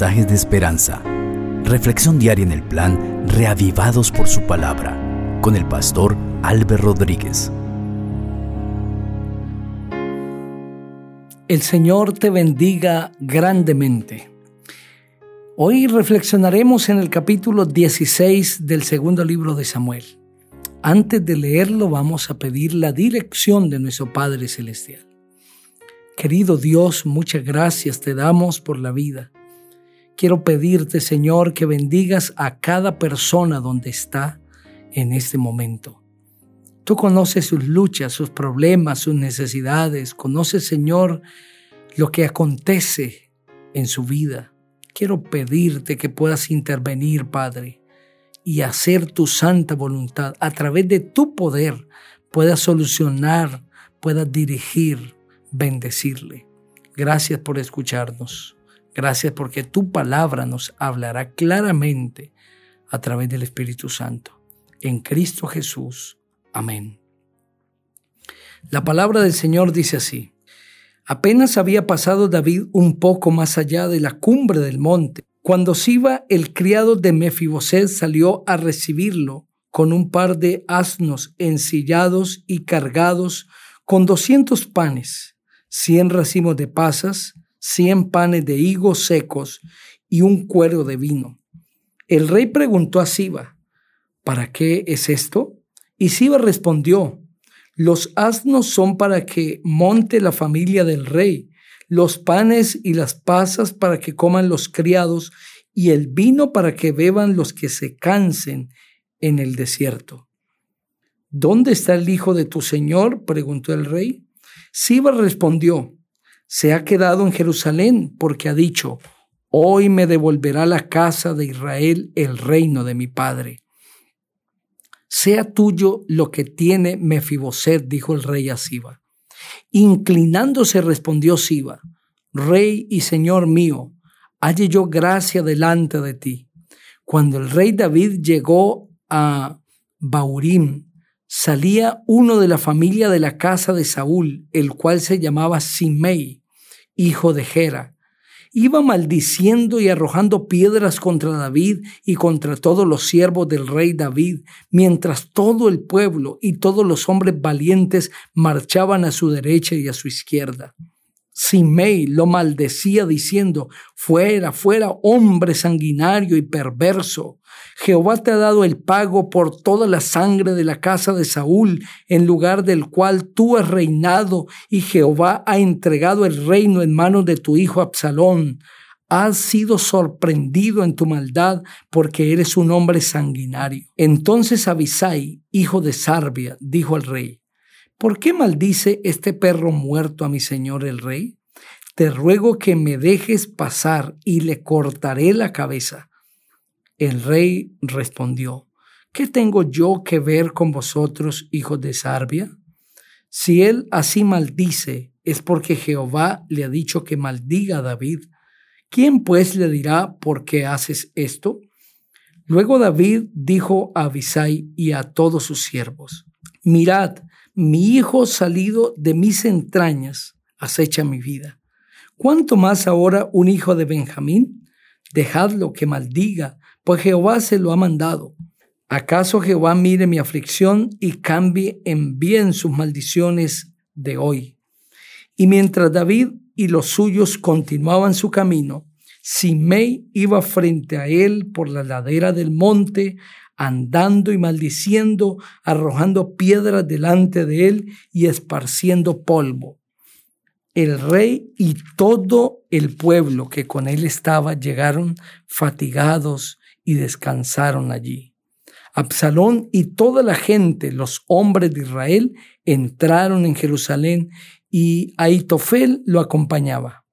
de esperanza. Reflexión diaria en el plan Reavivados por su palabra con el pastor Álvaro Rodríguez. El Señor te bendiga grandemente. Hoy reflexionaremos en el capítulo 16 del segundo libro de Samuel. Antes de leerlo vamos a pedir la dirección de nuestro Padre Celestial. Querido Dios, muchas gracias te damos por la vida. Quiero pedirte, Señor, que bendigas a cada persona donde está en este momento. Tú conoces sus luchas, sus problemas, sus necesidades. Conoces, Señor, lo que acontece en su vida. Quiero pedirte que puedas intervenir, Padre y hacer tu santa voluntad a través de tu poder puedas solucionar, puedas dirigir, bendecirle. Gracias por escucharnos. Gracias porque tu palabra nos hablará claramente a través del Espíritu Santo. En Cristo Jesús. Amén. La palabra del Señor dice así. Apenas había pasado David un poco más allá de la cumbre del monte cuando Siba, el criado de Mefiboset, salió a recibirlo con un par de asnos ensillados y cargados con doscientos panes, cien racimos de pasas, cien panes de higos secos y un cuero de vino. El rey preguntó a Siba, ¿para qué es esto? Y Siba respondió, los asnos son para que monte la familia del rey los panes y las pasas para que coman los criados, y el vino para que beban los que se cansen en el desierto. ¿Dónde está el hijo de tu señor? preguntó el rey. Siba respondió, se ha quedado en Jerusalén porque ha dicho, hoy me devolverá la casa de Israel el reino de mi padre. Sea tuyo lo que tiene Mefiboset, dijo el rey a Siba. Inclinándose respondió Siba, Rey y Señor mío, halle yo gracia delante de ti. Cuando el rey David llegó a Baurim, salía uno de la familia de la casa de Saúl, el cual se llamaba Simei, hijo de Gera, iba maldiciendo y arrojando piedras contra David y contra todos los siervos del rey David, mientras todo el pueblo y todos los hombres valientes marchaban a su derecha y a su izquierda. Simei lo maldecía diciendo, fuera, fuera, hombre sanguinario y perverso. Jehová te ha dado el pago por toda la sangre de la casa de Saúl, en lugar del cual tú has reinado, y Jehová ha entregado el reino en manos de tu hijo Absalón. Has sido sorprendido en tu maldad porque eres un hombre sanguinario. Entonces Abisai, hijo de Sarbia, dijo al rey, ¿Por qué maldice este perro muerto a mi señor el rey? Te ruego que me dejes pasar y le cortaré la cabeza. El rey respondió, ¿qué tengo yo que ver con vosotros, hijos de Sarbia? Si él así maldice, es porque Jehová le ha dicho que maldiga a David. ¿Quién pues le dirá por qué haces esto? Luego David dijo a Abisai y a todos sus siervos, mirad, mi hijo salido de mis entrañas acecha mi vida. ¿Cuánto más ahora un hijo de Benjamín? Dejadlo que maldiga, pues Jehová se lo ha mandado. ¿Acaso Jehová mire mi aflicción y cambie en bien sus maldiciones de hoy? Y mientras David y los suyos continuaban su camino, Simei iba frente a él por la ladera del monte andando y maldiciendo, arrojando piedras delante de él y esparciendo polvo. El rey y todo el pueblo que con él estaba llegaron fatigados y descansaron allí. Absalón y toda la gente, los hombres de Israel, entraron en Jerusalén y Aitofel lo acompañaba.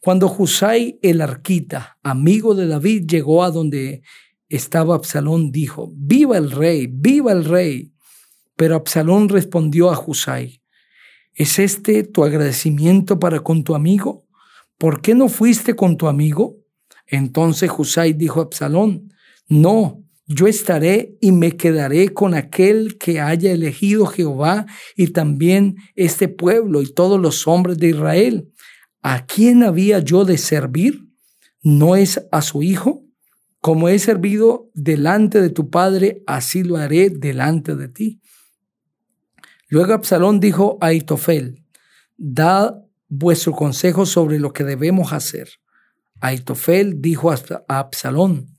Cuando Husai el arquita, amigo de David, llegó a donde estaba Absalón, dijo, viva el rey, viva el rey. Pero Absalón respondió a Husai, ¿es este tu agradecimiento para con tu amigo? ¿Por qué no fuiste con tu amigo? Entonces Husai dijo a Absalón, no, yo estaré y me quedaré con aquel que haya elegido Jehová y también este pueblo y todos los hombres de Israel. ¿A quién había yo de servir? ¿No es a su hijo? Como he servido delante de tu padre, así lo haré delante de ti. Luego Absalón dijo a Aitofel, dad vuestro consejo sobre lo que debemos hacer. Aitofel dijo a Absalón,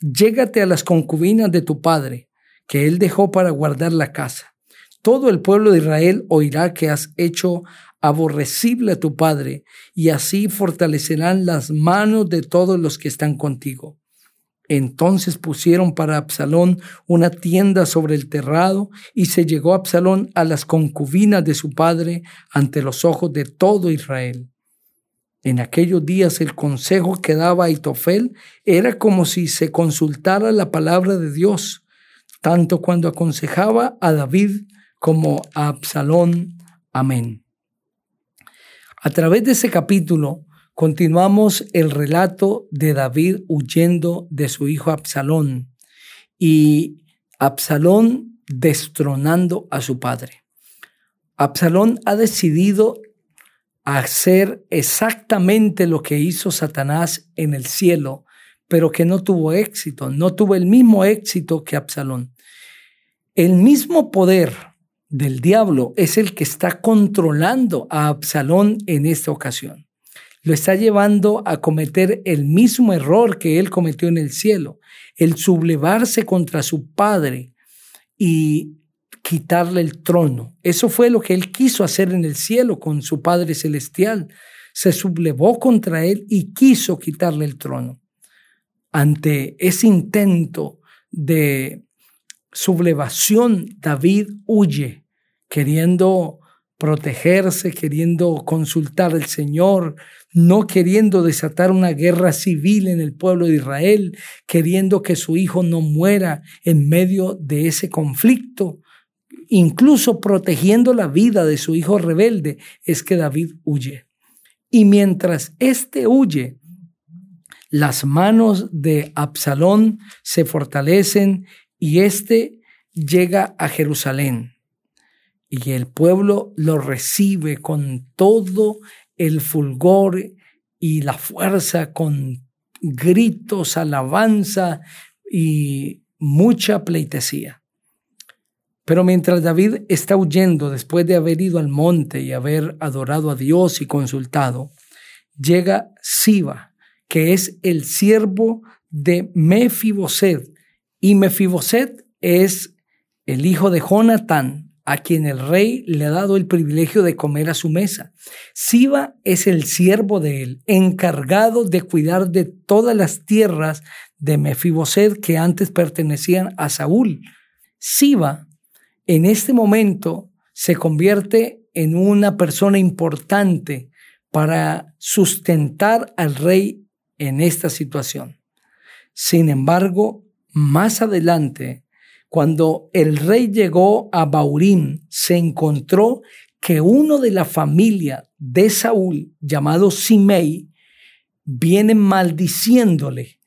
llégate a las concubinas de tu padre, que él dejó para guardar la casa. Todo el pueblo de Israel oirá que has hecho aborrecible a tu padre, y así fortalecerán las manos de todos los que están contigo. Entonces pusieron para Absalón una tienda sobre el terrado, y se llegó Absalón a las concubinas de su padre ante los ojos de todo Israel. En aquellos días el consejo que daba Aitofel era como si se consultara la palabra de Dios, tanto cuando aconsejaba a David como a Absalón. Amén. A través de ese capítulo continuamos el relato de David huyendo de su hijo Absalón y Absalón destronando a su padre. Absalón ha decidido hacer exactamente lo que hizo Satanás en el cielo, pero que no tuvo éxito, no tuvo el mismo éxito que Absalón. El mismo poder del diablo es el que está controlando a Absalón en esta ocasión. Lo está llevando a cometer el mismo error que él cometió en el cielo, el sublevarse contra su padre y quitarle el trono. Eso fue lo que él quiso hacer en el cielo con su Padre Celestial. Se sublevó contra él y quiso quitarle el trono. Ante ese intento de sublevación, David huye, queriendo protegerse, queriendo consultar al Señor, no queriendo desatar una guerra civil en el pueblo de Israel, queriendo que su hijo no muera en medio de ese conflicto, incluso protegiendo la vida de su hijo rebelde, es que David huye. Y mientras éste huye, las manos de Absalón se fortalecen y éste llega a Jerusalén. Y el pueblo lo recibe con todo el fulgor y la fuerza, con gritos, alabanza y mucha pleitesía. Pero mientras David está huyendo después de haber ido al monte y haber adorado a Dios y consultado, llega Siba, que es el siervo de Mefiboset. Y Mefiboset es el hijo de Jonatán, a quien el rey le ha dado el privilegio de comer a su mesa. Siba es el siervo de él, encargado de cuidar de todas las tierras de Mefiboset que antes pertenecían a Saúl. Siba en este momento se convierte en una persona importante para sustentar al rey en esta situación. Sin embargo, más adelante, cuando el rey llegó a Baurín, se encontró que uno de la familia de Saúl, llamado Simei, viene maldiciéndole,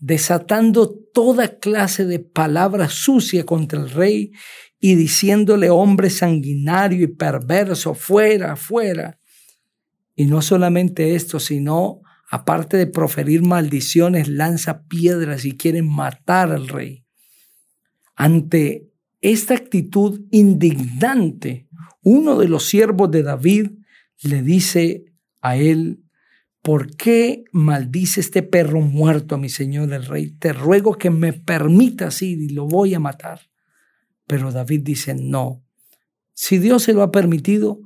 desatando toda clase de palabras sucias contra el rey y diciéndole hombre sanguinario y perverso, fuera, fuera. Y no solamente esto, sino, aparte de proferir maldiciones, lanza piedras y quieren matar al rey. Ante esta actitud indignante, uno de los siervos de David le dice a él, ¿por qué maldice este perro muerto a mi señor el rey? Te ruego que me permitas ir y lo voy a matar. Pero David dice, no, si Dios se lo ha permitido,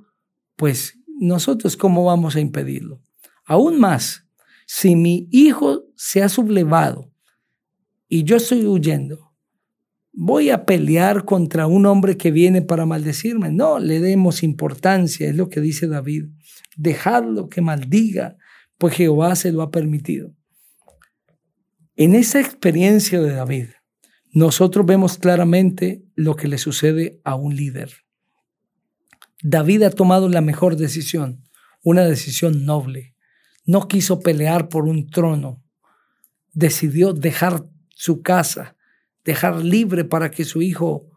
pues nosotros cómo vamos a impedirlo. Aún más, si mi hijo se ha sublevado y yo estoy huyendo, voy a pelear contra un hombre que viene para maldecirme. No, le demos importancia, es lo que dice David. Dejadlo que maldiga, pues Jehová se lo ha permitido. En esa experiencia de David, nosotros vemos claramente lo que le sucede a un líder. David ha tomado la mejor decisión, una decisión noble. No quiso pelear por un trono. Decidió dejar su casa, dejar libre para que su hijo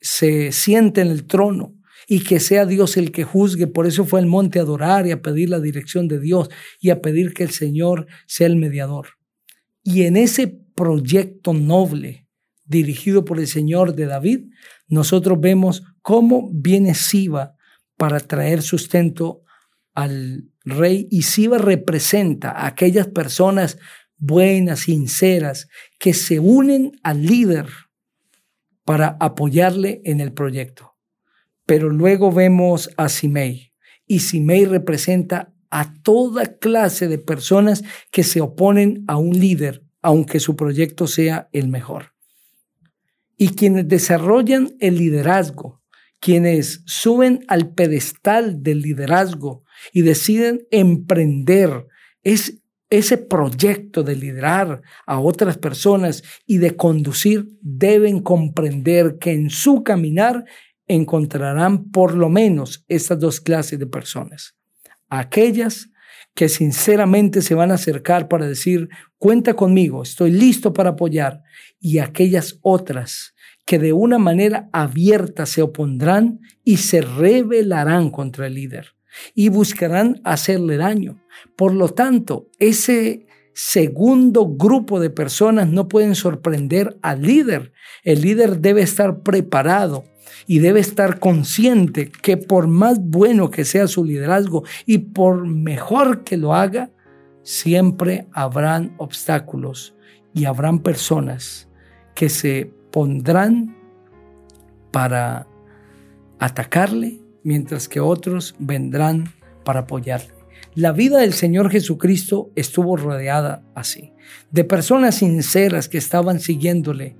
se siente en el trono. y que sea Dios el que juzgue. Por eso fue al monte a adorar y a pedir la dirección de Dios y a pedir que el Señor sea el mediador. Y en ese proyecto noble dirigido por el Señor de David, nosotros vemos cómo viene Siba para traer sustento al rey y Siba representa a aquellas personas buenas, sinceras, que se unen al líder para apoyarle en el proyecto. Pero luego vemos a Simei y Simei representa a toda clase de personas que se oponen a un líder, aunque su proyecto sea el mejor. Y quienes desarrollan el liderazgo, quienes suben al pedestal del liderazgo y deciden emprender es ese proyecto de liderar a otras personas y de conducir, deben comprender que en su caminar encontrarán por lo menos estas dos clases de personas. Aquellas que sinceramente se van a acercar para decir, cuenta conmigo, estoy listo para apoyar, y aquellas otras que de una manera abierta se opondrán y se rebelarán contra el líder y buscarán hacerle daño. Por lo tanto, ese segundo grupo de personas no pueden sorprender al líder. El líder debe estar preparado y debe estar consciente que por más bueno que sea su liderazgo y por mejor que lo haga, siempre habrán obstáculos y habrán personas que se pondrán para atacarle, mientras que otros vendrán para apoyarle. La vida del Señor Jesucristo estuvo rodeada así, de personas sinceras que estaban siguiéndole,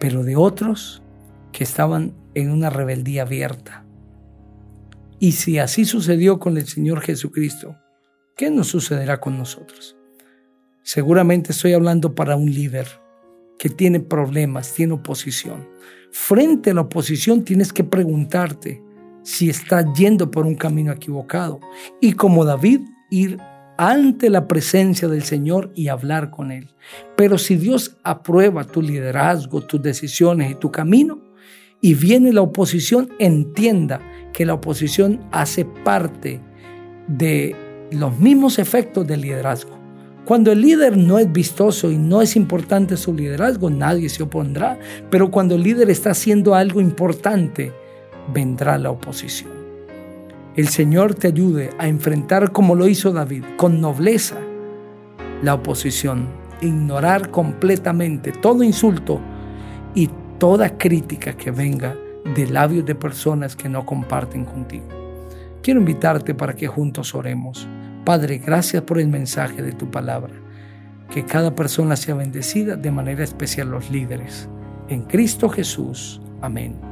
pero de otros que estaban en una rebeldía abierta. Y si así sucedió con el Señor Jesucristo, ¿qué nos sucederá con nosotros? Seguramente estoy hablando para un líder que tiene problemas, tiene oposición. Frente a la oposición tienes que preguntarte si estás yendo por un camino equivocado. Y como David, ir ante la presencia del Señor y hablar con Él. Pero si Dios aprueba tu liderazgo, tus decisiones y tu camino, y viene la oposición, entienda que la oposición hace parte de los mismos efectos del liderazgo. Cuando el líder no es vistoso y no es importante su liderazgo, nadie se opondrá. Pero cuando el líder está haciendo algo importante, vendrá la oposición. El Señor te ayude a enfrentar como lo hizo David, con nobleza, la oposición, ignorar completamente todo insulto y toda crítica que venga de labios de personas que no comparten contigo. Quiero invitarte para que juntos oremos. Padre, gracias por el mensaje de tu palabra. Que cada persona sea bendecida, de manera especial los líderes. En Cristo Jesús. Amén.